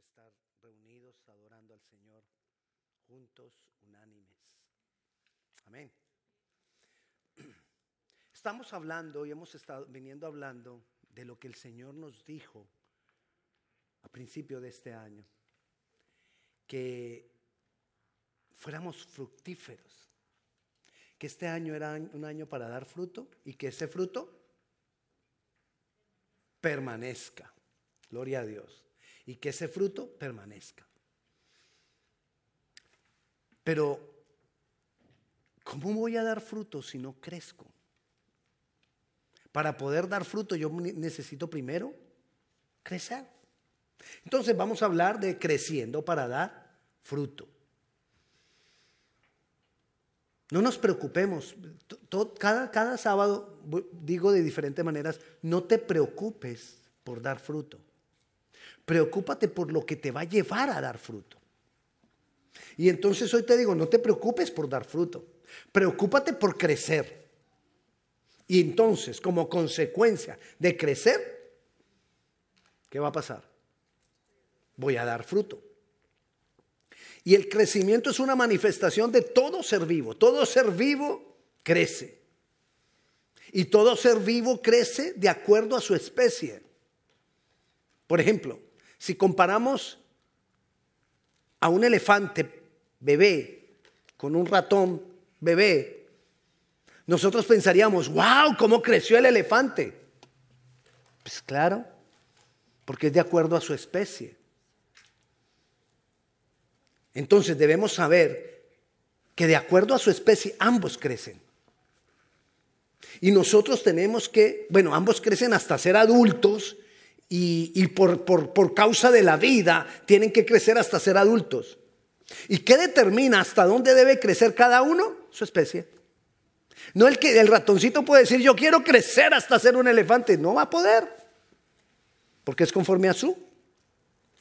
estar reunidos adorando al Señor juntos, unánimes. Amén. Estamos hablando y hemos estado viniendo hablando de lo que el Señor nos dijo a principio de este año, que fuéramos fructíferos, que este año era un año para dar fruto y que ese fruto permanezca. Gloria a Dios. Y que ese fruto permanezca. Pero, ¿cómo voy a dar fruto si no crezco? Para poder dar fruto yo necesito primero crecer. Entonces vamos a hablar de creciendo para dar fruto. No nos preocupemos. cada, cada sábado digo de diferentes maneras, no te preocupes por dar fruto. Preocúpate por lo que te va a llevar a dar fruto. Y entonces hoy te digo, no te preocupes por dar fruto. Preocúpate por crecer. Y entonces, como consecuencia de crecer, ¿qué va a pasar? Voy a dar fruto. Y el crecimiento es una manifestación de todo ser vivo. Todo ser vivo crece. Y todo ser vivo crece de acuerdo a su especie. Por ejemplo, si comparamos a un elefante bebé con un ratón bebé, nosotros pensaríamos, wow, ¿cómo creció el elefante? Pues claro, porque es de acuerdo a su especie. Entonces debemos saber que de acuerdo a su especie ambos crecen. Y nosotros tenemos que, bueno, ambos crecen hasta ser adultos y, por, por, causa de la vida tienen que crecer hasta ser adultos. ¿Y qué determina hasta dónde debe crecer cada uno? Su especie. No el que el ratoncito puede decir yo quiero crecer hasta ser un elefante, no va a poder, porque es conforme a su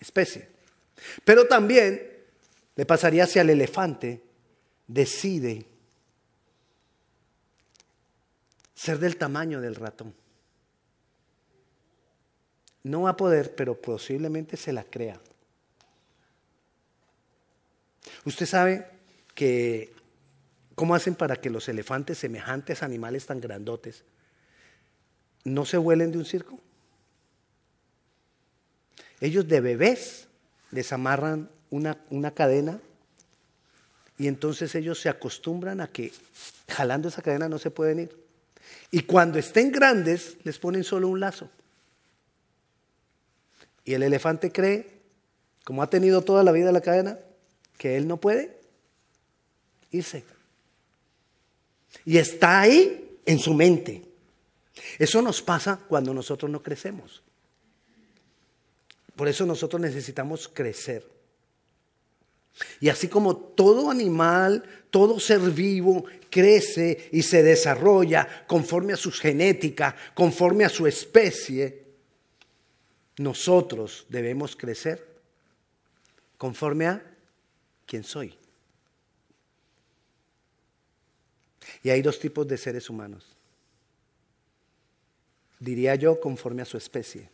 especie. Pero también le pasaría si el elefante decide ser del tamaño del ratón. No va a poder, pero posiblemente se la crea. Usted sabe que cómo hacen para que los elefantes, semejantes animales tan grandotes, no se vuelen de un circo. Ellos de bebés les amarran una, cadena y entonces ellos se acostumbran a que jalando esa cadena no se pueden ir. Y cuando estén grandes les ponen solo un lazo. Y el elefante cree, como ha tenido toda la vida la cadena, que él no puede irse. Y está ahí en su mente. Eso nos pasa cuando nosotros no crecemos. Por eso nosotros necesitamos crecer. Y así como todo animal, todo ser vivo crece y se desarrolla conforme a su genética, conforme a su especie, nosotros debemos crecer conforme a quién soy. Y hay dos tipos de seres humanos. Diría yo conforme a su especie.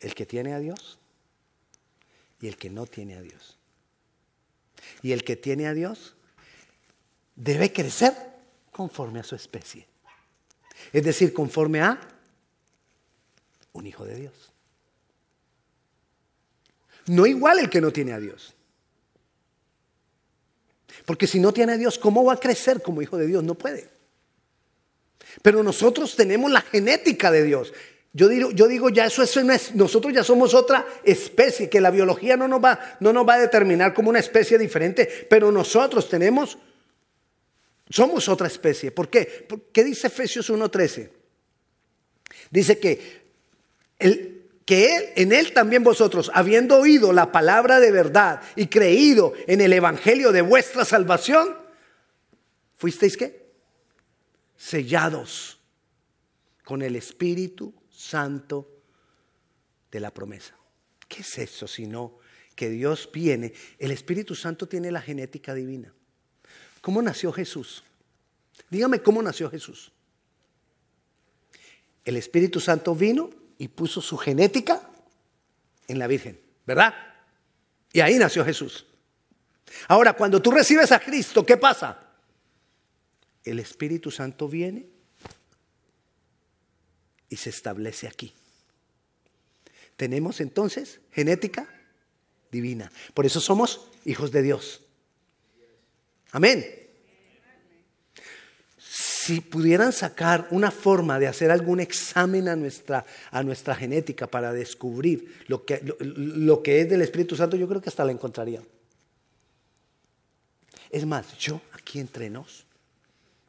El que tiene a Dios y el que no tiene a Dios. Y el que tiene a Dios debe crecer conforme a su especie. Es decir, conforme a un hijo de Dios. No igual el que no tiene a Dios. Porque si no tiene a Dios, ¿cómo va a crecer como hijo de Dios? No puede. Pero nosotros tenemos la genética de Dios. Yo digo, yo digo ya eso, eso es, nosotros ya somos otra especie, que la biología no nos, va, no nos va a determinar como una especie diferente, pero nosotros tenemos, somos otra especie. ¿Por qué? ¿Qué dice Efesios 1.13? Dice que, que él, en él también vosotros, habiendo oído la palabra de verdad y creído en el evangelio de vuestra salvación, ¿fuisteis qué? Sellados con el Espíritu santo de la promesa. ¿Qué es eso sino que Dios viene? El Espíritu Santo tiene la genética divina. ¿Cómo nació Jesús? Dígame cómo nació Jesús. El Espíritu Santo vino y puso su genética en la Virgen, ¿verdad? Y ahí nació Jesús. Ahora, cuando tú recibes a Cristo, ¿qué pasa? El Espíritu Santo viene y se establece aquí. Tenemos entonces genética divina. Por eso somos hijos de Dios. Amén. Si pudieran sacar una forma de hacer algún examen a nuestra, a nuestra genética para descubrir lo que, lo, que es del Espíritu Santo, yo creo que hasta la encontraría. Es más, yo aquí entre nos,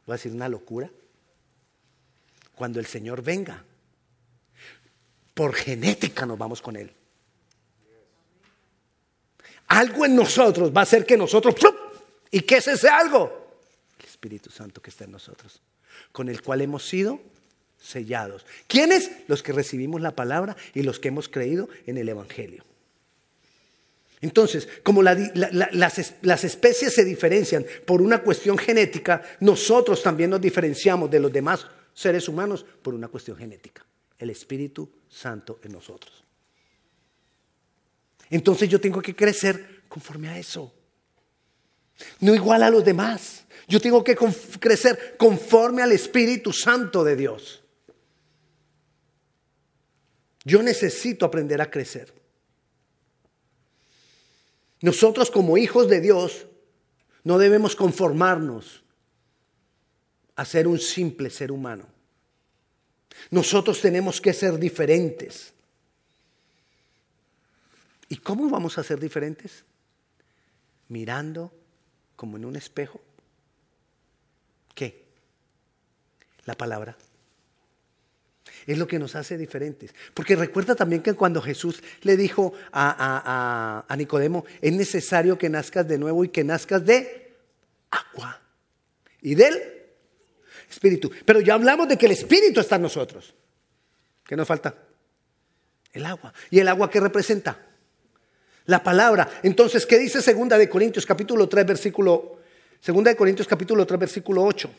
voy a decir una locura, cuando el Señor venga, por genética nos vamos con Él. Algo en nosotros va a hacer que nosotros... ¿Y qué es ese algo? Espíritu Santo que está en nosotros, con el cual hemos sido sellados. ¿Quiénes? Los que recibimos la palabra y los que hemos creído en el Evangelio. Entonces, como las, especies se diferencian por una cuestión genética, nosotros también nos diferenciamos de los demás seres humanos por una cuestión genética. El Espíritu Santo en nosotros. Entonces yo tengo que crecer conforme a eso. No igual a los demás. Yo tengo que crecer conforme al Espíritu Santo de Dios. Yo necesito aprender a crecer. Nosotros como hijos de Dios no debemos conformarnos a ser un simple ser humano. Nosotros tenemos que ser diferentes. ¿Y cómo vamos a ser diferentes? Mirando como en un espejo. ¿Qué? La palabra. Es lo que nos hace diferentes. Porque recuerda también que cuando Jesús le dijo a, a, Nicodemo, es necesario que nazcas de nuevo y que nazcas de agua y del espíritu. Pero ya hablamos de que el espíritu está en nosotros. ¿Qué nos falta? El agua. ¿Y el agua qué representa? La palabra. Entonces, ¿qué dice segunda de Corintios capítulo 3 versículo segunda de Corintios capítulo 3 versículo 8?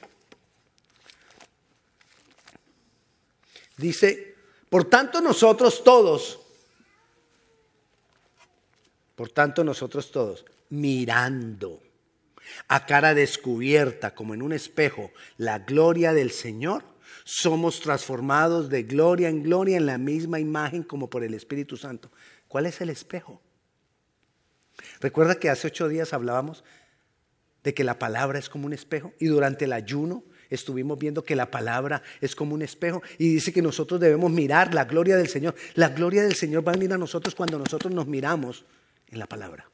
Dice, por tanto nosotros todos por tanto nosotros todos mirando a cara descubierta como en un espejo la gloria del Señor, somos transformados de gloria en gloria en la misma imagen como por el Espíritu Santo. ¿Cuál es el espejo? Recuerda que hace ocho días hablábamos de que la palabra es como un espejo y durante el ayuno estuvimos viendo que la palabra es como un espejo y dice que nosotros debemos mirar la gloria del Señor. La gloria del Señor va a venir a nosotros cuando nosotros nos miramos en la palabra.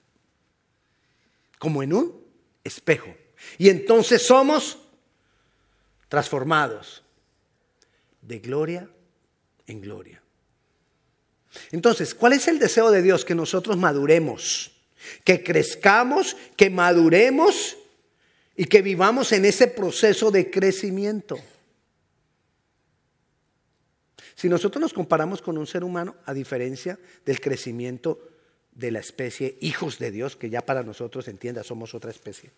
Como en un espejo. Y entonces somos transformados de gloria en gloria. Entonces, ¿cuál es el deseo de Dios? Que nosotros maduremos que crezcamos, que maduremos y que vivamos en ese proceso de crecimiento. Si nosotros nos comparamos con un ser humano, a diferencia del crecimiento de la especie hijos de Dios, que ya para nosotros, entienda, somos otra especie.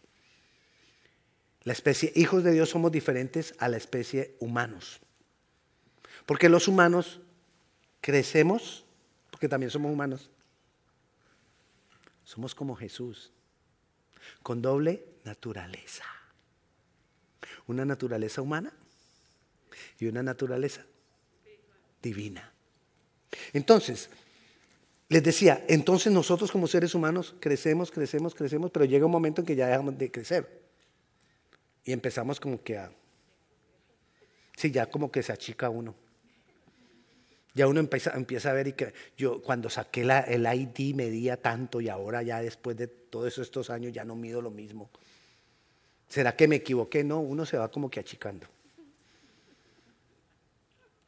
La especie hijos de Dios somos diferentes a la especie humanos. Porque los humanos crecemos, porque también somos humanos, somos como Jesús, con doble naturaleza. Una naturaleza humana y una naturaleza divina. Entonces, les decía, entonces nosotros como seres humanos crecemos, crecemos, crecemos, pero llega un momento en que ya dejamos de crecer. Y empezamos como que a... Sí, ya como que se achica uno. Ya uno empieza, a ver y que yo cuando saqué el ID medía tanto y ahora ya después de todos estos años ya no mido lo mismo. ¿Será que me equivoqué? No, uno se va como que achicando.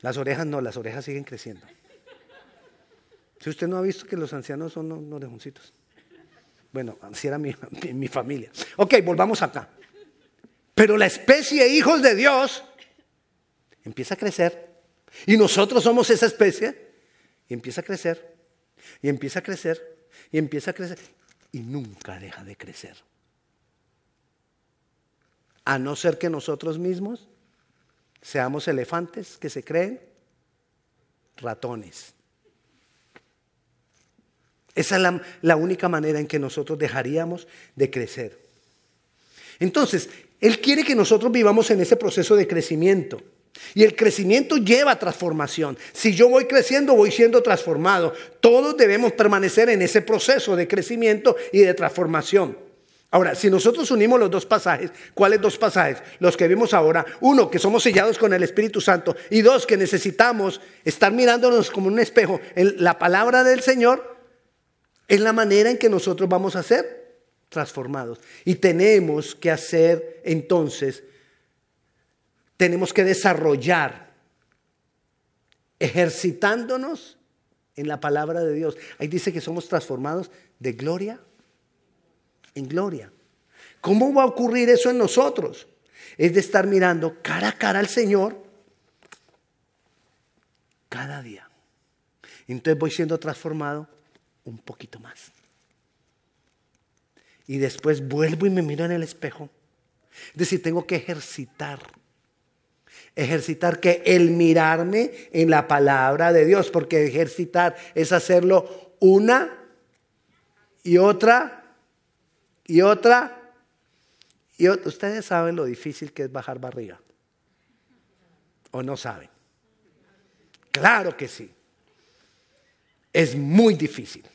Las orejas no, las orejas siguen creciendo. Si usted no ha visto que los ancianos son unos orejoncitos. Bueno, así era mi, mi familia. Ok, volvamos acá. Pero la especie hijos de Dios empieza a crecer y nosotros somos esa especie. Y empieza a crecer, y empieza a crecer, y empieza a crecer, y nunca deja de crecer. A no ser que nosotros mismos seamos elefantes que se creen ratones. Esa es la, la única manera en que nosotros dejaríamos de crecer. Entonces, Él quiere que nosotros vivamos en ese proceso de crecimiento. Y el crecimiento lleva transformación. Si yo voy creciendo, voy siendo transformado. Todos debemos permanecer en ese proceso de crecimiento y de transformación. Ahora, si nosotros unimos los dos pasajes, ¿cuáles dos pasajes? Los que vimos ahora. Uno, que somos sellados con el Espíritu Santo. Y dos, que necesitamos estar mirándonos como un espejo en la palabra del Señor. Es la manera en que nosotros vamos a ser transformados. Y tenemos que hacer entonces tenemos que desarrollar ejercitándonos en la palabra de Dios. Ahí dice que somos transformados de gloria en gloria. ¿Cómo va a ocurrir eso en nosotros? Es de estar mirando cara a cara al Señor cada día. Entonces voy siendo transformado un poquito más. Y después vuelvo y me miro en el espejo. Es decir, tengo que ejercitar Ejercitar que el mirarme en la palabra de Dios, porque ejercitar es hacerlo una y otra y otra y otra. Ustedes saben lo difícil que es bajar barriga. ¿O no saben? Claro que sí. Es muy difícil.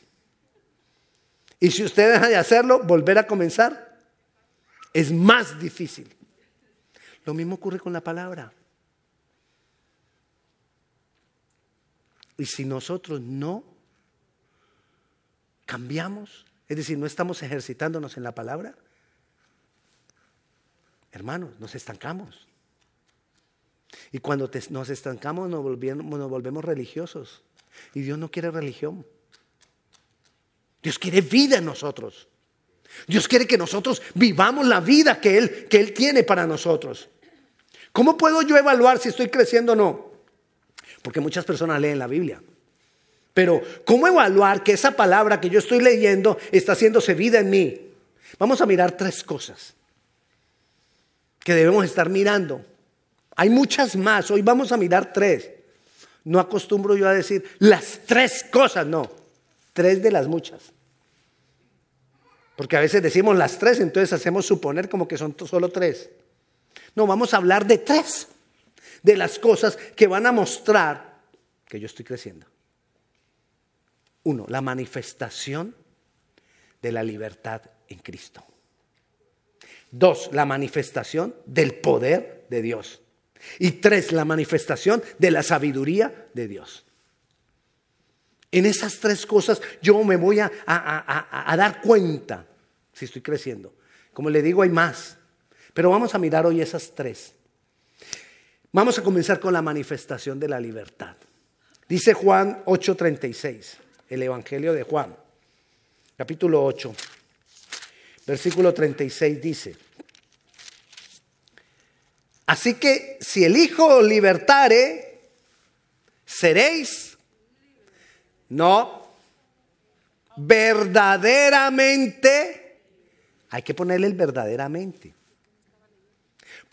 Y si usted deja de hacerlo, volver a comenzar es más difícil. Lo mismo ocurre con la palabra. Y si nosotros no cambiamos, es decir, no estamos ejercitándonos en la palabra, hermanos, nos estancamos. Y cuando nos estancamos nos volvemos, nos volvemos religiosos. Y Dios no quiere religión. Dios quiere vida en nosotros. Dios quiere que nosotros vivamos la vida que Él, que Él tiene para nosotros. ¿Cómo puedo yo evaluar si estoy creciendo o no? Porque muchas personas leen la Biblia. Pero, ¿cómo evaluar que esa palabra que yo estoy leyendo está haciéndose vida en mí? Vamos a mirar tres cosas que debemos estar mirando. Hay muchas más, hoy vamos a mirar tres. No acostumbro yo a decir las tres cosas, no, tres de las muchas. Porque a veces decimos las tres, entonces hacemos suponer como que son solo tres. No, vamos a hablar de tres de las cosas que van a mostrar que yo estoy creciendo. Uno, la manifestación de la libertad en Cristo. Dos, la manifestación del poder de Dios. Y tres, la manifestación de la sabiduría de Dios. En esas tres cosas yo me voy a, a, dar cuenta si estoy creciendo. Como le digo, hay más. Pero vamos a mirar hoy esas tres. Vamos a comenzar con la manifestación de la libertad. Dice Juan 8:36, el Evangelio de Juan, capítulo 8, versículo 36 dice, así que si el Hijo libertare, seréis, no, verdaderamente, hay que ponerle el verdaderamente.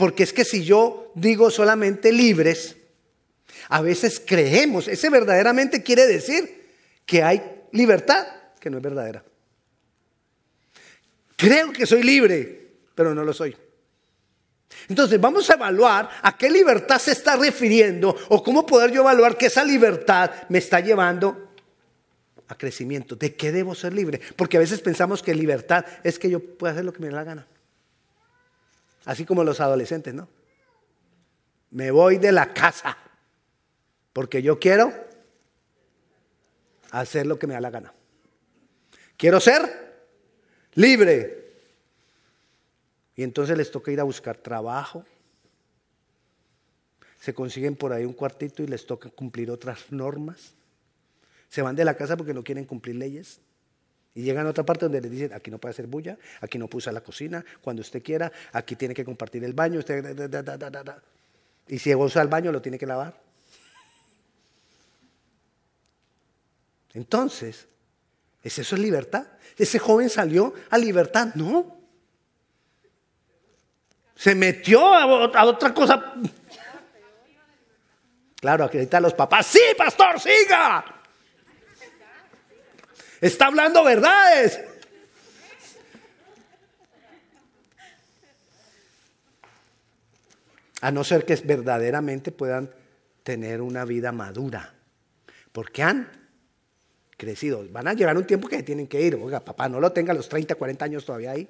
Porque es que si yo digo solamente libres, a veces creemos, ese verdaderamente quiere decir que hay libertad que no es verdadera. Creo que soy libre, pero no lo soy. Entonces vamos a evaluar a qué libertad se está refiriendo o cómo poder yo evaluar que esa libertad me está llevando a crecimiento. ¿De qué debo ser libre? Porque a veces pensamos que libertad es que yo pueda hacer lo que me dé la gana. Así como los adolescentes, ¿no? Me voy de la casa porque yo quiero hacer lo que me da la gana. Quiero ser libre. Y entonces les toca ir a buscar trabajo. Se consiguen por ahí un cuartito y les toca cumplir otras normas. Se van de la casa porque no quieren cumplir leyes. Y llegan a otra parte donde le dicen, aquí no puede hacer bulla, aquí no puede usar la cocina, cuando usted quiera, aquí tiene que compartir el baño, usted, y si usa el baño lo tiene que lavar. Entonces, ¿es eso es libertad? ¿Ese joven salió a libertad? No. Se metió a, otra cosa. Claro, aquí están los papás. Sí, pastor, siga. Está hablando verdades. A no ser que verdaderamente puedan tener una vida madura. Porque han crecido. Van a llegar un tiempo que tienen que ir. Oiga, papá, no lo tenga a los 30, 40 años todavía ahí.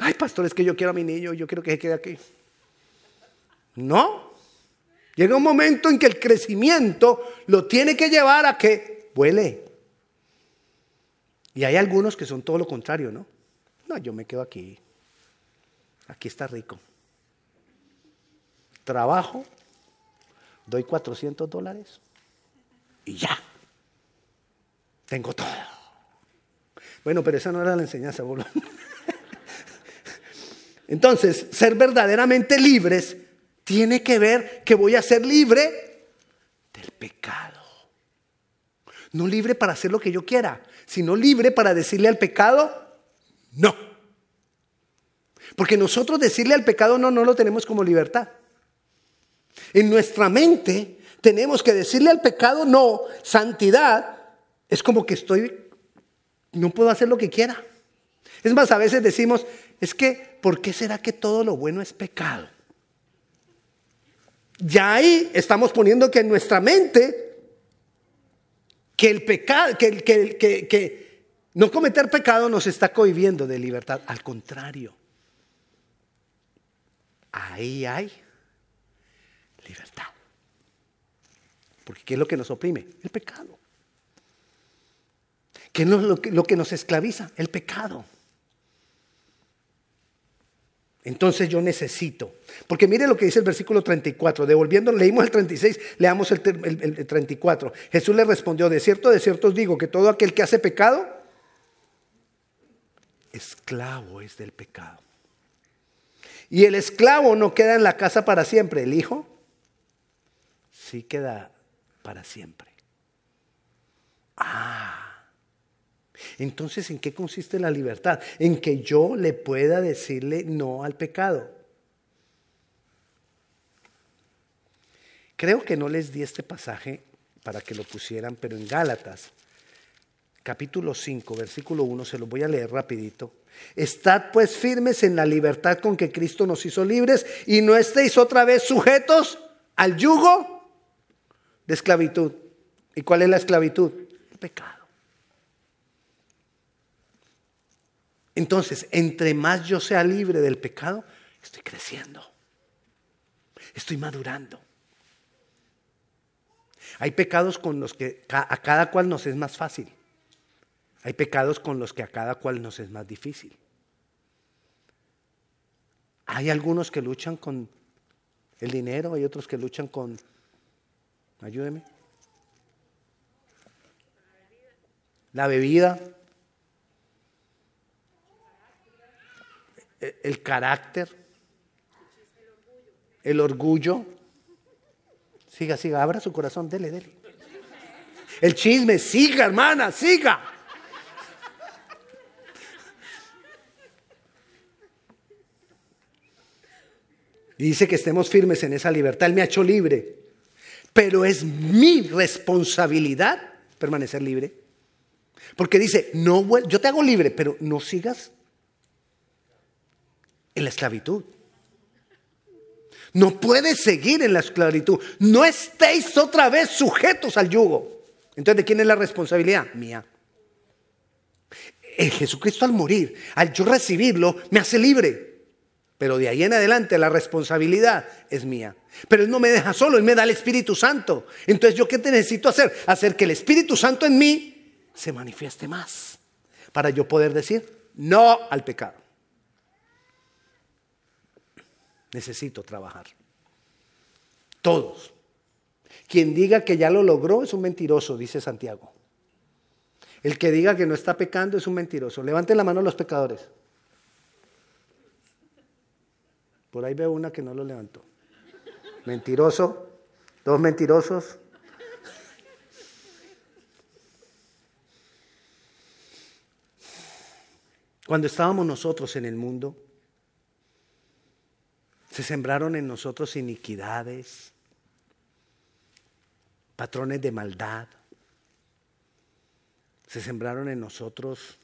Ay, pastor, es que yo quiero a mi niño, yo quiero que se quede aquí. No. Llega un momento en que el crecimiento lo tiene que llevar a que vuele. Y hay algunos que son todo lo contrario, ¿no? No, yo me quedo aquí. Aquí está rico. Trabajo, doy 400 dólares y ya. Tengo todo. Bueno, pero esa no era la enseñanza, boludo. Entonces, ser verdaderamente libres tiene que ver que voy a ser libre del pecado. No libre para hacer lo que yo quiera, sino libre para decirle al pecado, no. Porque nosotros decirle al pecado no, no lo tenemos como libertad. En nuestra mente tenemos que decirle al pecado no, santidad, es como que estoy, no puedo hacer lo que quiera. Es más, a veces decimos, es que, ¿por qué será que todo lo bueno es pecado? Ya ahí estamos poniendo que en nuestra mente, que el pecado, que, que, que, que no cometer pecado nos está cohibiendo de libertad. Al contrario, ahí hay libertad. Porque ¿qué es lo que nos oprime? El pecado. ¿Qué es lo que, lo que nos esclaviza? El pecado. Entonces yo necesito. Porque mire lo que dice el versículo 34. Devolviendo, leímos el 36, leamos el, el, 34. Jesús le respondió, de cierto, de cierto os digo, que todo aquel que hace pecado, esclavo es del pecado. Y el esclavo no queda en la casa para siempre, el hijo sí queda para siempre. Ah. Entonces, ¿en qué consiste la libertad? En que yo le pueda decirle no al pecado. Creo que no les di este pasaje para que lo pusieran, pero en Gálatas, capítulo 5, versículo 1, se lo voy a leer rapidito. Estad pues firmes en la libertad con que Cristo nos hizo libres y no estéis otra vez sujetos al yugo de esclavitud. ¿Y cuál es la esclavitud? El pecado. Entonces, entre más yo sea libre del pecado, estoy creciendo. Estoy madurando. Hay pecados con los que a cada cual nos es más fácil. Hay pecados con los que a cada cual nos es más difícil. Hay algunos que luchan con el dinero, hay otros que luchan con... Ayúdeme. La bebida. El carácter, el orgullo. Siga, siga, abra su corazón, dele, dele. El chisme, siga, hermana, siga. Dice que estemos firmes en esa libertad. Él me ha hecho libre. Pero es mi responsabilidad permanecer libre. Porque dice, no, yo te hago libre, pero no sigas en la esclavitud. No puedes seguir en la esclavitud. No estéis otra vez sujetos al yugo. Entonces, ¿de quién es la responsabilidad? Mía. El Jesucristo al morir, al yo recibirlo, me hace libre. Pero de ahí en adelante la responsabilidad es mía. Pero Él no me deja solo, Él me da el Espíritu Santo. Entonces, ¿yo qué te necesito hacer? Hacer que el Espíritu Santo en mí se manifieste más. Para yo poder decir no al pecado. Necesito trabajar. Todos. Quien diga que ya lo logró es un mentiroso, dice Santiago. El que diga que no está pecando es un mentiroso. Levanten la mano los pecadores. Por ahí veo una que no lo levantó. Mentiroso, dos mentirosos. Cuando estábamos nosotros en el mundo, se sembraron en nosotros iniquidades, patrones de maldad. Se sembraron en nosotros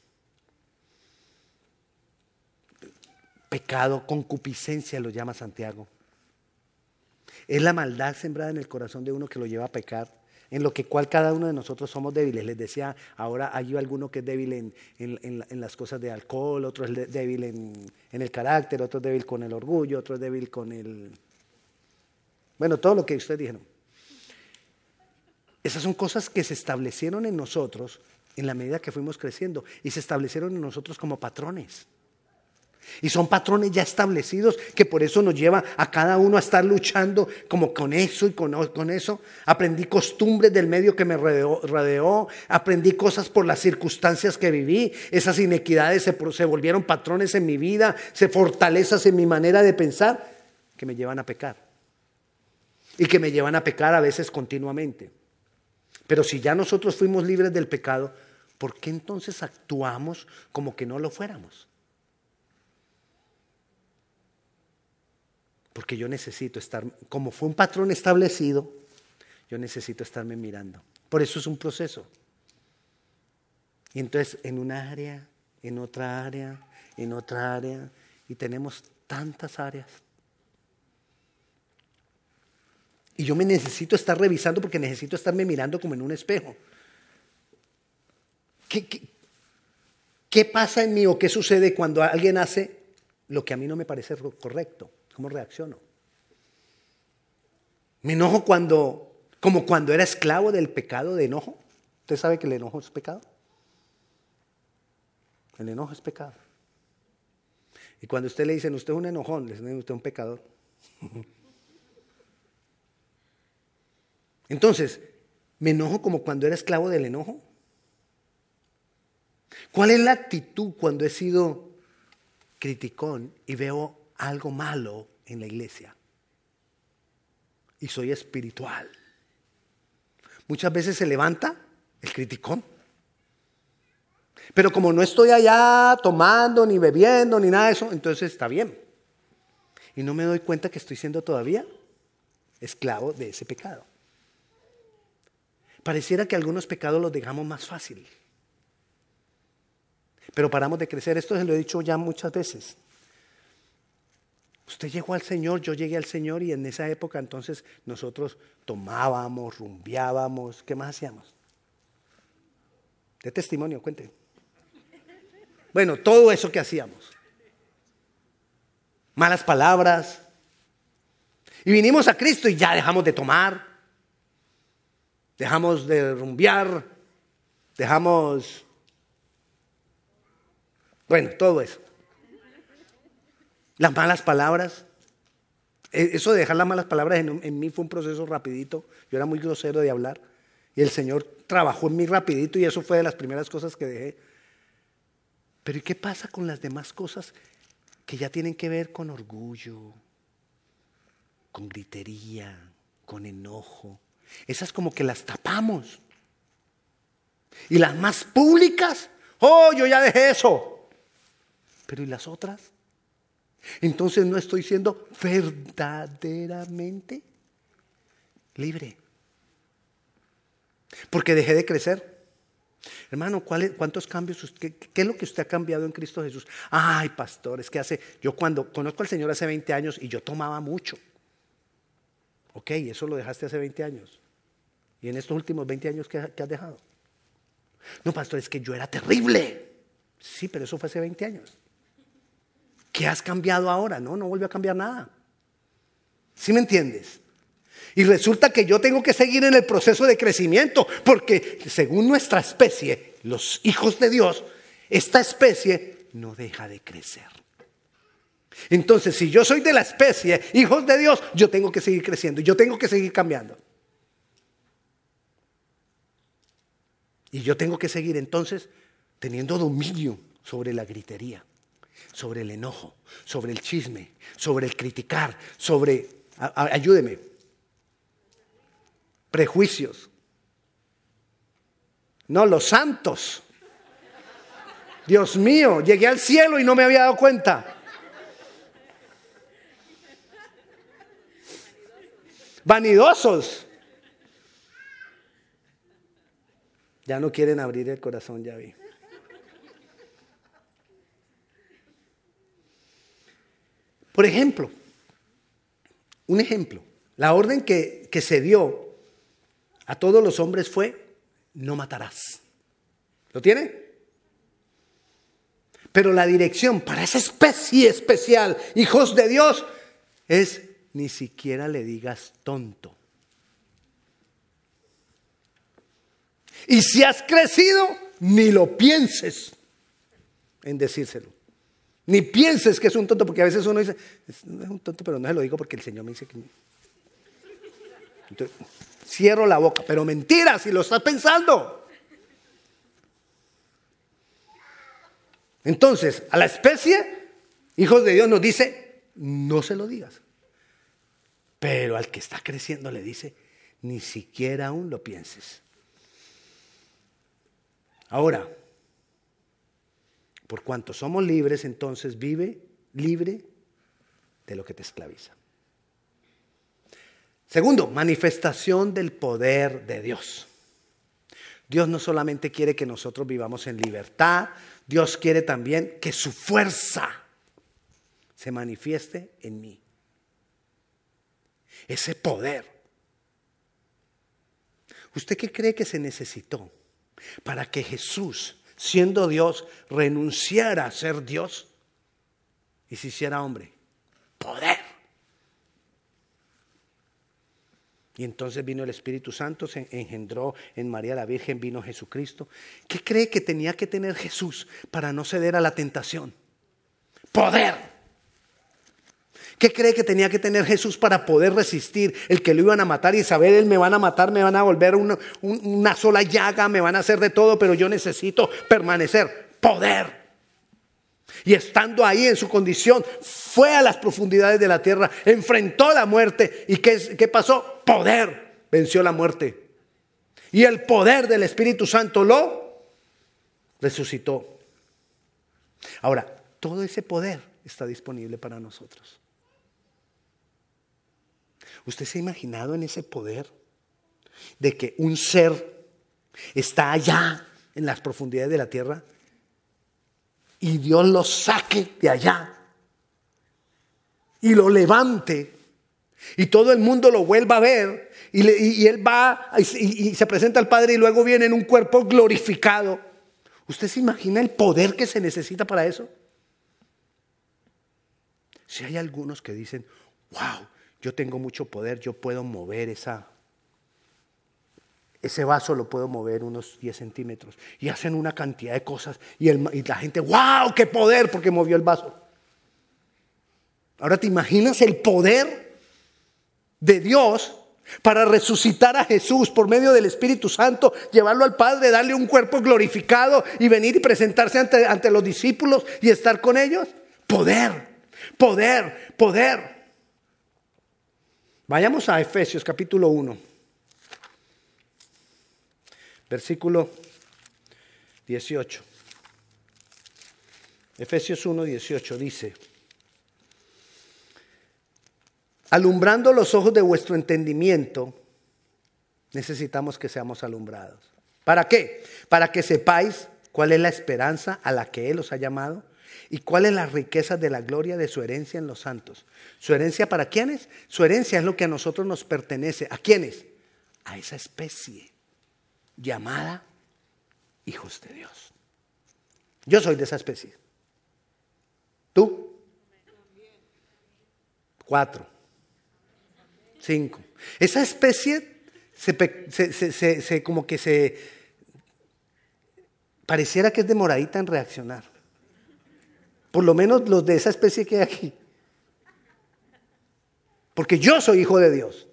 pecado, concupiscencia lo llama Santiago. Es la maldad sembrada en el corazón de uno que lo lleva a pecar, en lo que cual cada uno de nosotros somos débiles. Les decía, ahora hay alguno que es débil en, las cosas de alcohol, otro es débil en, en el carácter, otro es débil con el orgullo, otro es débil con el... Bueno, todo lo que ustedes dijeron. Esas son cosas que se establecieron en nosotros en la medida que fuimos creciendo y se establecieron en nosotros como patrones. Y son patrones ya establecidos que por eso nos lleva a cada uno a estar luchando como con eso y con, con eso. Aprendí costumbres del medio que me rodeó, aprendí cosas por las circunstancias que viví. Esas inequidades se, se volvieron patrones en mi vida, se fortalezas en mi manera de pensar que me llevan a pecar. Y que me llevan a pecar a veces continuamente. Pero si ya nosotros fuimos libres del pecado, ¿por qué entonces actuamos como que no lo fuéramos? Porque yo necesito estar, como fue un patrón establecido, yo necesito estarme mirando. Por eso es un proceso. Y entonces en una área, en otra área, en otra área, y tenemos tantas áreas. Y yo me necesito estar revisando porque necesito estarme mirando como en un espejo. ¿Qué, qué, qué pasa en mí o qué sucede cuando alguien hace lo que a mí no me parece correcto? ¿Cómo reacciono? Me enojo cuando, como cuando era esclavo del pecado de enojo. ¿Usted sabe que el enojo es pecado? El enojo es pecado. Y cuando usted le dicen, usted es un enojón, le dicen, usted es un pecador. Entonces, ¿me enojo como cuando era esclavo del enojo? ¿Cuál es la actitud cuando he sido criticón y veo algo malo en la iglesia. Y soy espiritual. Muchas veces se levanta el criticón. Pero como no estoy allá tomando, ni bebiendo, ni nada de eso, entonces está bien. Y no me doy cuenta que estoy siendo todavía esclavo de ese pecado. Pareciera que algunos pecados los dejamos más fácil. Pero paramos de crecer. Esto se lo he dicho ya muchas veces. Usted llegó al Señor, yo llegué al Señor y en esa época entonces nosotros tomábamos, rumbeábamos, ¿qué más hacíamos? De testimonio, cuente. Bueno, todo eso que hacíamos. Malas palabras. Y vinimos a Cristo y ya dejamos de tomar, dejamos de rumbear, dejamos, bueno, todo eso. Las malas palabras. E, eso de dejar las malas palabras en, mí fue un proceso rapidito. Yo era muy grosero de hablar. Y el Señor trabajó en mí rapidito y eso fue de las primeras cosas que dejé. Pero ¿y qué pasa con las demás cosas que ya tienen que ver con orgullo, con gritería, con enojo? Esas como que las tapamos. Y las más públicas, oh, yo ya dejé eso. Pero ¿y las otras? Entonces no estoy siendo verdaderamente libre. Porque dejé de crecer. Hermano, ¿cuántos cambios? Qué, es lo que usted ha cambiado en Cristo Jesús? Ay, pastor, es que hace, yo cuando conozco al Señor hace 20 años y yo tomaba mucho. Ok, eso lo dejaste hace 20 años. ¿Y en estos últimos 20 años qué, qué has dejado? No, pastor, es que yo era terrible. Sí, pero eso fue hace 20 años. ¿Qué has cambiado ahora? No, no volvió a cambiar nada. ¿Sí me entiendes? Y resulta que yo tengo que seguir en el proceso de crecimiento, porque según nuestra especie, los hijos de Dios, esta especie no deja de crecer. Entonces, si yo soy de la especie, hijos de Dios, yo tengo que seguir creciendo, yo tengo que seguir cambiando. Y yo tengo que seguir entonces teniendo dominio sobre la gritería sobre el enojo, sobre el chisme, sobre el criticar, sobre, ayúdeme, prejuicios. No, los santos. Dios mío, llegué al cielo y no me había dado cuenta. Vanidosos. Ya no quieren abrir el corazón, ya vi. Por ejemplo, un ejemplo, la orden que, que se dio a todos los hombres fue, no matarás. ¿Lo tiene? Pero la dirección para esa especie especial, hijos de Dios, es ni siquiera le digas tonto. Y si has crecido, ni lo pienses en decírselo. Ni pienses que es un tonto, porque a veces uno dice, es un tonto, pero no se lo digo porque el Señor me dice que... Entonces, cierro la boca, pero mentira si lo estás pensando. Entonces, a la especie, hijos de Dios nos dice, no se lo digas. Pero al que está creciendo le dice, ni siquiera aún lo pienses. Ahora, por cuanto somos libres, entonces vive libre de lo que te esclaviza. Segundo, manifestación del poder de Dios. Dios no solamente quiere que nosotros vivamos en libertad, Dios quiere también que su fuerza se manifieste en mí. Ese poder. ¿Usted qué cree que se necesitó para que Jesús siendo Dios, renunciara a ser Dios y se hiciera hombre. Poder. Y entonces vino el Espíritu Santo, se engendró en María la Virgen, vino Jesucristo. ¿Qué cree que tenía que tener Jesús para no ceder a la tentación? Poder. ¿Qué cree que tenía que tener Jesús para poder resistir el que lo iban a matar y saber, él me van a matar, me van a volver una, sola llaga, me van a hacer de todo, pero yo necesito permanecer? Poder. Y estando ahí en su condición, fue a las profundidades de la tierra, enfrentó la muerte. ¿Y qué, qué pasó? Poder. Venció la muerte. Y el poder del Espíritu Santo lo resucitó. Ahora, todo ese poder está disponible para nosotros. ¿Usted se ha imaginado en ese poder de que un ser está allá en las profundidades de la tierra y Dios lo saque de allá y lo levante y todo el mundo lo vuelva a ver y, él va y, se presenta al Padre y luego viene en un cuerpo glorificado? ¿Usted se imagina el poder que se necesita para eso? Si hay algunos que dicen, wow, yo tengo mucho poder, yo puedo mover esa, ese vaso lo puedo mover unos 10 centímetros. Y hacen una cantidad de cosas y, y, la gente, wow, qué poder porque movió el vaso. Ahora te imaginas el poder de Dios para resucitar a Jesús por medio del Espíritu Santo, llevarlo al Padre, darle un cuerpo glorificado y venir y presentarse ante, ante los discípulos y estar con ellos. Poder, poder, poder. Vayamos a Efesios capítulo 1, versículo 18. Efesios 1, 18 dice, alumbrando los ojos de vuestro entendimiento, necesitamos que seamos alumbrados. ¿Para qué? Para que sepáis cuál es la esperanza a la que Él os ha llamado ¿Y cuál es la riqueza de la gloria de su herencia en los santos? ¿Su herencia para quiénes? Su herencia es lo que a nosotros nos pertenece. ¿A quiénes? A esa especie llamada hijos de Dios. Yo soy de esa especie. ¿Tú? Cuatro. Cinco. Esa especie se, se, como que se pareciera que es demoradita en reaccionar. Por lo menos los de esa especie que hay aquí. Porque yo soy hijo de Dios.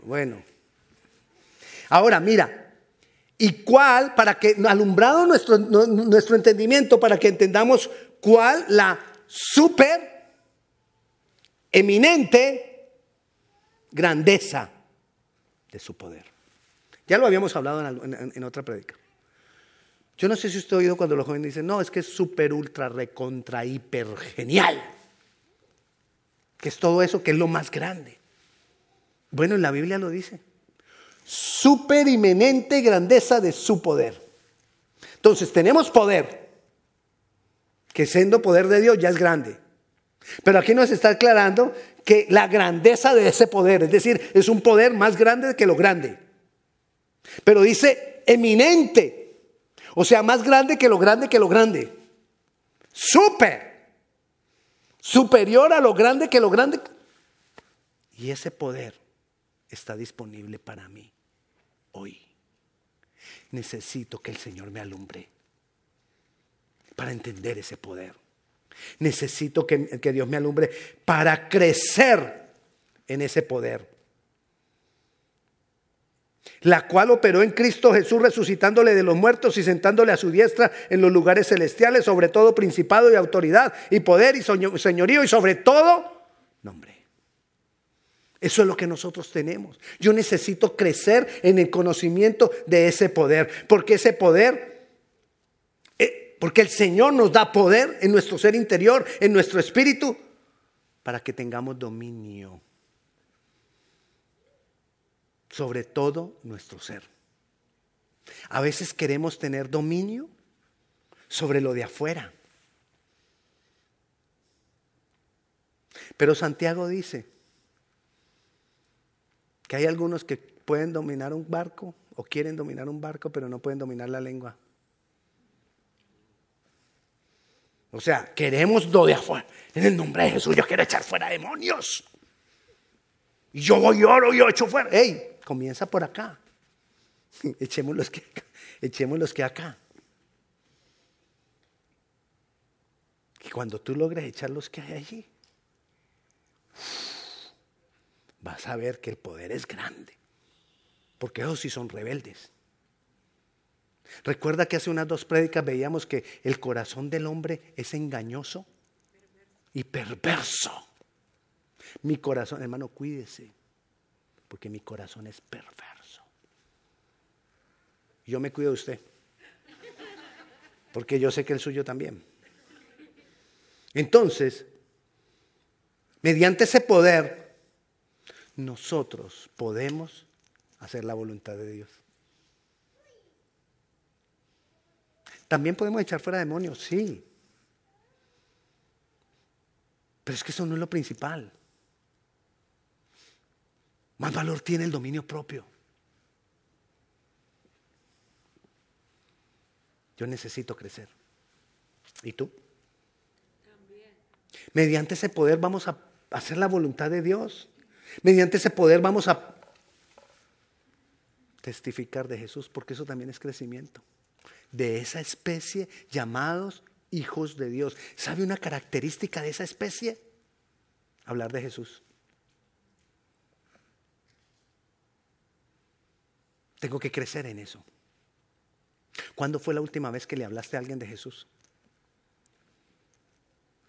Bueno. Ahora, mira. ¿Y cuál? Para que, alumbrado nuestro, nuestro entendimiento, para que entendamos cuál la super eminente grandeza de su poder. Ya lo habíamos hablado en, en otra predica. Yo no sé si usted ha oído cuando los jóvenes dicen, no, es que es súper, ultra, recontra, hiper, genial. Que es todo eso, que es lo más grande. Bueno, en la Biblia lo dice. superimenente grandeza de su poder. Entonces tenemos poder, que siendo poder de Dios ya es grande. Pero aquí nos está aclarando que la grandeza de ese poder, es decir, es un poder más grande que lo grande. Pero dice eminente, o sea, más grande que lo grande que lo grande. Super, superior a lo grande que lo grande. Y ese poder está disponible para mí hoy. Necesito que el Señor me alumbre para entender ese poder. Necesito que, Dios me alumbre para crecer en ese poder. La cual operó en Cristo Jesús resucitándole de los muertos y sentándole a su diestra en los lugares celestiales, sobre todo principado y autoridad y poder y señorío y sobre todo nombre. Eso es lo que nosotros tenemos. Yo necesito crecer en el conocimiento de ese poder, porque ese poder, eh, porque el Señor nos da poder en nuestro ser interior, en nuestro espíritu, para que tengamos dominio sobre todo nuestro ser. A veces queremos tener dominio sobre lo de afuera. Pero Santiago dice, que hay algunos que pueden dominar un barco o quieren dominar un barco, pero no pueden dominar la lengua. O sea, queremos lo de afuera. En el nombre de Jesús yo quiero echar fuera demonios. Y yo voy oro y yo echo fuera. ¡Ey! Comienza por acá. Echemos los que, echemos los que acá. Y cuando tú logres echar los que hay allí, vas a ver que el poder es grande. Porque ellos sí son rebeldes. Recuerda que hace unas dos prédicas veíamos que el corazón del hombre es engañoso y perverso. Mi corazón, hermano, cuídese, porque mi corazón es perverso. Yo me cuido de usted, porque yo sé que el suyo también. Entonces, mediante ese poder, nosotros podemos hacer la voluntad de Dios. También podemos echar fuera demonios, sí. Pero es que eso no es lo principal. Más valor tiene el dominio propio. Yo necesito crecer. ¿Y tú? También. Mediante ese poder vamos a hacer la voluntad de Dios. Mediante ese poder vamos a testificar de Jesús, porque eso también es crecimiento. De esa especie llamados hijos de Dios. ¿Sabe una característica de esa especie? Hablar de Jesús. Tengo que crecer en eso. ¿Cuándo fue la última vez que le hablaste a alguien de Jesús?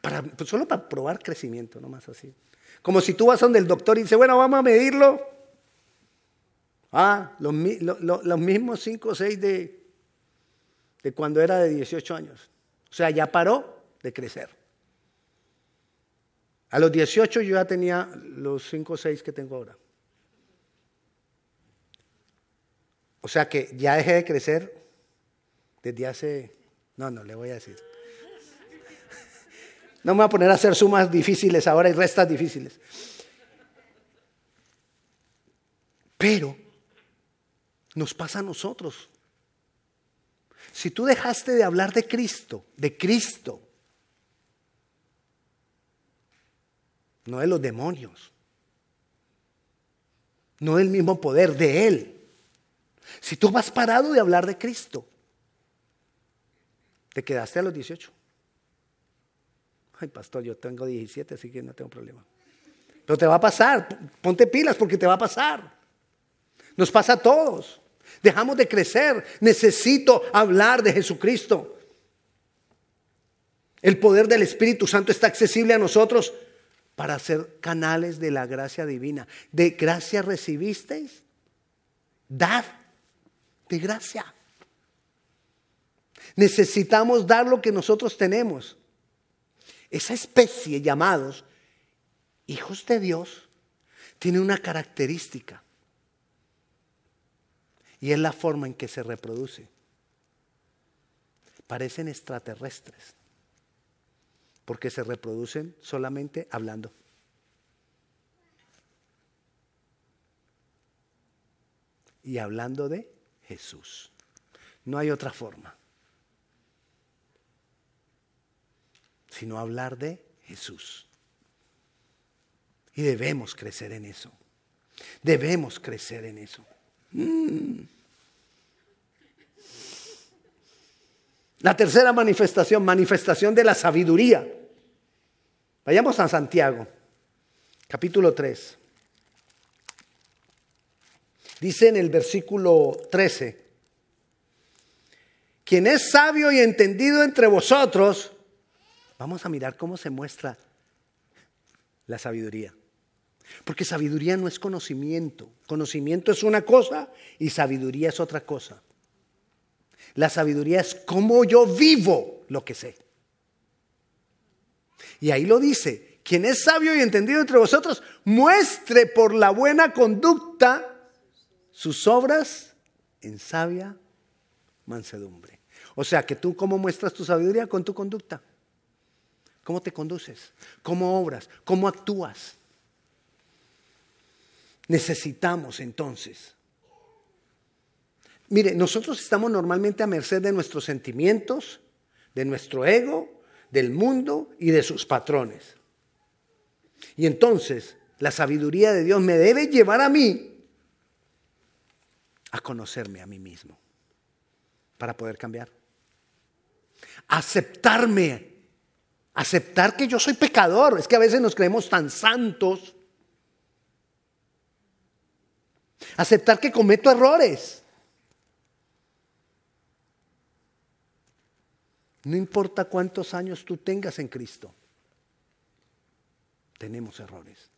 Para, pues solo para probar crecimiento, no más así. Como si tú vas donde el doctor y dice, bueno, vamos a medirlo. Ah, los, mismos 5 o 6 de, de cuando era de 18 años. O sea, ya paró de crecer. A los 18 yo ya tenía los 5 o 6 que tengo ahora. O sea que ya dejé de crecer desde hace... No, no, le voy a decir. No me voy a poner a hacer sumas difíciles ahora y restas difíciles. Pero nos pasa a nosotros. Si tú dejaste de hablar de Cristo, de Cristo, no de los demonios, no del mismo poder, de Él. Si tú vas parado de hablar de Cristo, te quedaste a los 18. Ay, pastor, yo tengo 17, así que no tengo problema. Pero te va a pasar. Ponte pilas porque te va a pasar. Nos pasa a todos. Dejamos de crecer. Necesito hablar de Jesucristo. El poder del Espíritu Santo está accesible a nosotros para ser canales de la gracia divina. ¿De gracia recibisteis? Dad de gracia. Necesitamos dar lo que nosotros tenemos. Esa especie llamados hijos de Dios tiene una característica. Y es la forma en que se reproduce. Parecen extraterrestres, porque se reproducen solamente hablando. Y hablando de Jesús. No hay otra forma. Sino hablar de Jesús. Y debemos crecer en eso. Debemos crecer en eso. Mm. La tercera manifestación, manifestación de la sabiduría. Vayamos a Santiago, capítulo 3. Dice en el versículo 13, quien es sabio y entendido entre vosotros, vamos a mirar cómo se muestra la sabiduría. Porque sabiduría no es conocimiento. Conocimiento es una cosa y sabiduría es otra cosa. La sabiduría es cómo yo vivo lo que sé. Y ahí lo dice, quien es sabio y entendido entre vosotros, muestre por la buena conducta sus obras en sabia mansedumbre. O sea que tú cómo muestras tu sabiduría con tu conducta. ¿Cómo te conduces? ¿Cómo obras? ¿Cómo actúas? Necesitamos entonces. Mire, nosotros estamos normalmente a merced de nuestros sentimientos, de nuestro ego, del mundo y de sus patrones. Y entonces la sabiduría de Dios me debe llevar a mí a conocerme a mí mismo para poder cambiar. Aceptarme, aceptar que yo soy pecador. Es que a veces nos creemos tan santos Aceptar que cometo errores. No importa cuántos años tú tengas en Cristo, tenemos errores.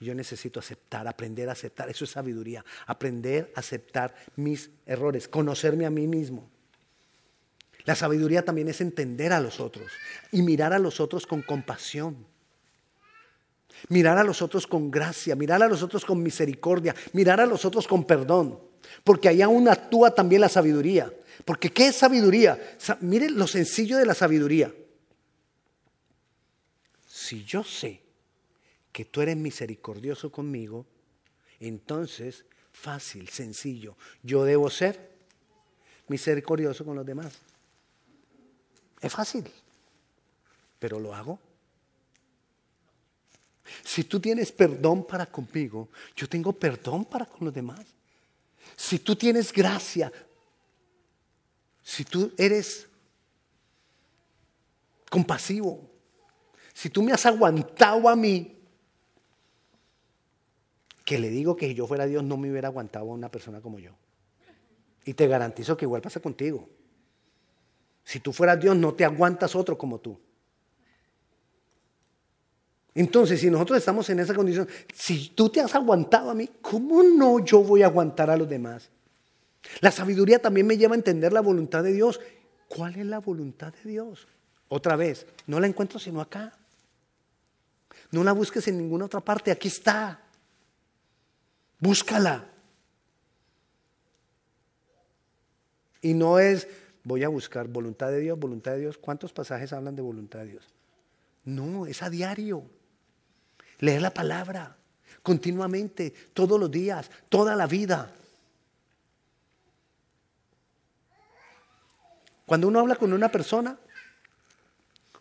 Yo necesito aceptar, aprender a aceptar. Eso es sabiduría. Aprender a aceptar mis errores, conocerme a mí mismo. La sabiduría también es entender a los otros y mirar a los otros con compasión. Mirar a los otros con gracia, mirar a los otros con misericordia, mirar a los otros con perdón. Porque ahí aún actúa también la sabiduría. Porque ¿qué es sabiduría? miren lo sencillo de la sabiduría. Si yo sé que tú eres misericordioso conmigo, entonces, fácil, sencillo, yo debo ser misericordioso con los demás. Es fácil, pero lo hago. Si tú tienes perdón para conmigo, yo tengo perdón para con los demás. Si tú tienes gracia, si tú eres compasivo, si tú me has aguantado a mí, que le digo que si yo fuera Dios no me hubiera aguantado a una persona como yo. Y te garantizo que igual pasa contigo. Si tú fueras Dios no te aguantas otro como tú. Entonces, si nosotros estamos en esa condición, si tú te has aguantado a mí, ¿cómo no yo voy a aguantar a los demás? La sabiduría también me lleva a entender la voluntad de Dios. ¿Cuál es la voluntad de Dios? Otra vez, no la encuentro sino acá. No la busques en ninguna otra parte, aquí está. Búscala. Y no es, voy a buscar voluntad de Dios, voluntad de Dios. ¿Cuántos pasajes hablan de voluntad de Dios? No, es a diario. Leer la palabra continuamente, todos los días, toda la vida. Cuando uno habla con una persona,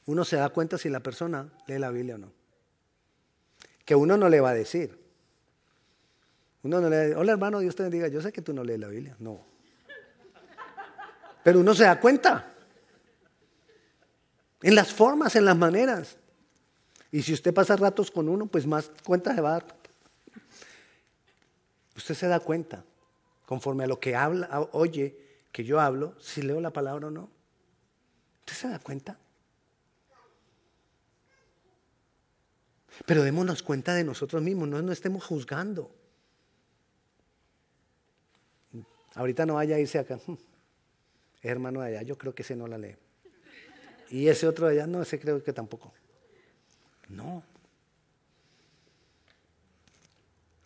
uno se da cuenta si la persona lee la Biblia o no. Que uno no le va a decir. Uno no le hola hermano, Dios te bendiga. Yo sé que tú no lees la Biblia. No. Pero uno se da cuenta. En las formas, en las maneras. Y si usted pasa ratos con uno, pues más cuenta se va a dar. Usted se da cuenta, conforme a lo que habla, oye, que yo hablo, si leo la palabra o no. ¿Usted se da cuenta? Pero démonos cuenta de nosotros mismos, no, no estemos juzgando. Ahorita no vaya a irse acá. Hermano de allá, yo creo que ese no la lee. Y ese otro de allá, no, ese creo que tampoco. No.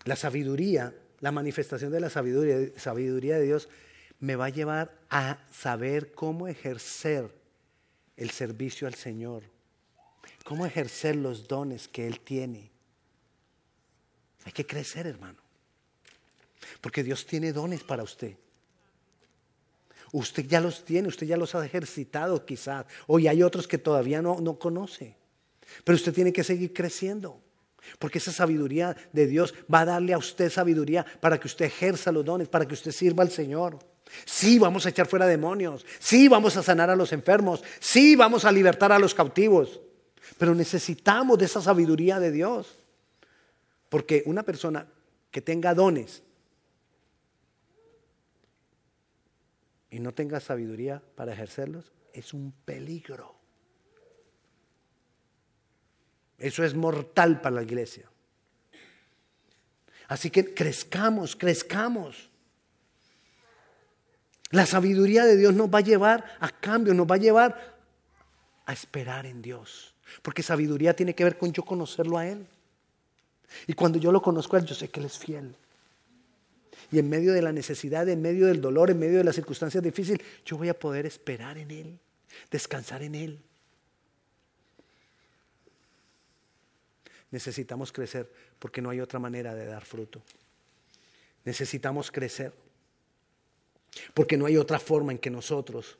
La sabiduría la manifestación de la sabiduría, sabiduría de Dios me va a llevar a saber cómo ejercer el servicio al Señor, cómo ejercer los dones que Él tiene. Hay que crecer, hermano, porque Dios tiene dones para usted. Usted ya los tiene, usted ya los ha ejercitado quizás, Hoy hay otros que todavía no, no conoce, pero usted tiene que seguir creciendo. Porque esa sabiduría de Dios va a darle a usted sabiduría para que usted ejerza los dones, para que usted sirva al Señor. Sí, vamos a echar fuera demonios. Sí, vamos a sanar a los enfermos. Sí, vamos a libertar a los cautivos. Pero necesitamos de esa sabiduría de Dios. Porque una persona que tenga dones y no tenga sabiduría para ejercerlos es un peligro. Eso es mortal para la iglesia. Así que crezcamos, crezcamos. La sabiduría de Dios nos va a llevar a cambio, nos va a llevar a esperar en Dios. Porque sabiduría tiene que ver con yo conocerlo a Él. Y cuando yo lo conozco a Él, yo sé que Él es fiel. Y en medio de la necesidad, en medio del dolor, en medio de las circunstancias difíciles, yo voy a poder esperar en Él, descansar en Él. Necesitamos crecer porque no hay otra manera de dar fruto. Necesitamos crecer porque no hay otra forma en que nosotros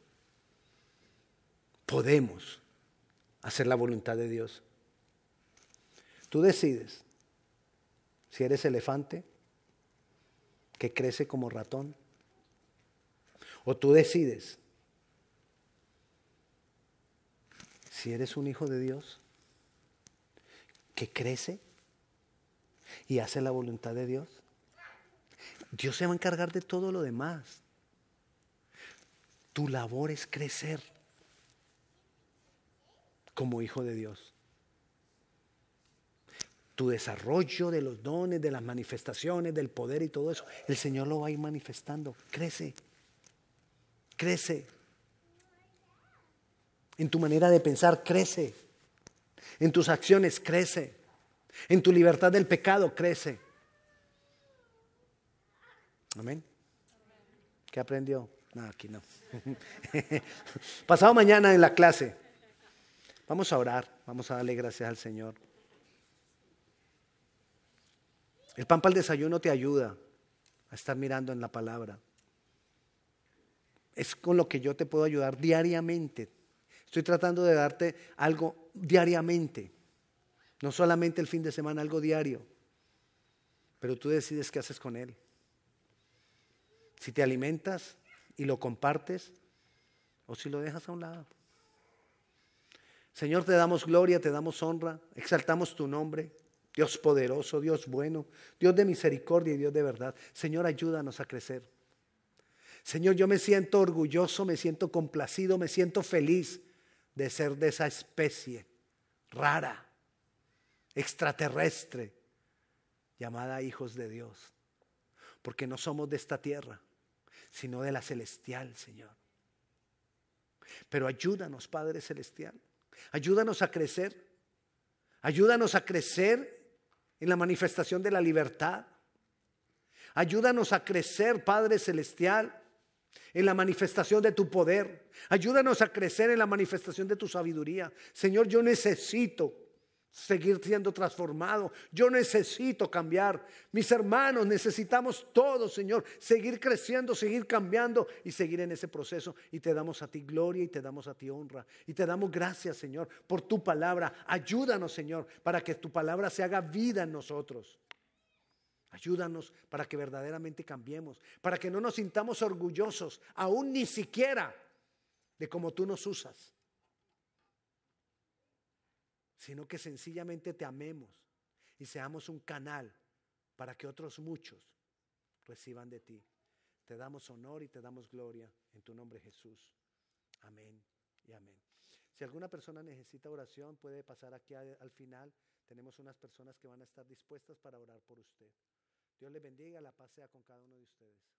podemos hacer la voluntad de Dios. Tú decides si eres elefante que crece como ratón o tú decides si eres un hijo de Dios que crece y hace la voluntad de Dios. Dios se va a encargar de todo lo demás. Tu labor es crecer como hijo de Dios. Tu desarrollo de los dones, de las manifestaciones, del poder y todo eso, el Señor lo va a ir manifestando. Crece, crece. En tu manera de pensar, crece. En tus acciones crece. En tu libertad del pecado crece. Amén. ¿Qué aprendió? No, aquí no. Pasado mañana en la clase, vamos a orar, vamos a darle gracias al Señor. El pan para el desayuno te ayuda a estar mirando en la palabra. Es con lo que yo te puedo ayudar diariamente. Estoy tratando de darte algo diariamente, no solamente el fin de semana, algo diario. Pero tú decides qué haces con él. Si te alimentas y lo compartes o si lo dejas a un lado. Señor, te damos gloria, te damos honra, exaltamos tu nombre. Dios poderoso, Dios bueno, Dios de misericordia y Dios de verdad. Señor, ayúdanos a crecer. Señor, yo me siento orgulloso, me siento complacido, me siento feliz de ser de esa especie rara, extraterrestre, llamada hijos de Dios. Porque no somos de esta tierra, sino de la celestial, Señor. Pero ayúdanos, Padre Celestial. Ayúdanos a crecer. Ayúdanos a crecer en la manifestación de la libertad. Ayúdanos a crecer, Padre Celestial, en la manifestación de tu poder. Ayúdanos a crecer en la manifestación de tu sabiduría. Señor, yo necesito seguir siendo transformado. Yo necesito cambiar. Mis hermanos, necesitamos todos, Señor, seguir creciendo, seguir cambiando y seguir en ese proceso. Y te damos a ti gloria y te damos a ti honra. Y te damos gracias, Señor, por tu palabra. Ayúdanos, Señor, para que tu palabra se haga vida en nosotros. Ayúdanos para que verdaderamente cambiemos, para que no nos sintamos orgullosos, aún ni siquiera de cómo tú nos usas, sino que sencillamente te amemos y seamos un canal para que otros muchos reciban de ti. Te damos honor y te damos gloria en tu nombre Jesús. Amén y amén. Si alguna persona necesita oración, puede pasar aquí al final. Tenemos unas personas que van a estar dispuestas para orar por usted. Dios les bendiga, la paz sea con cada uno de ustedes.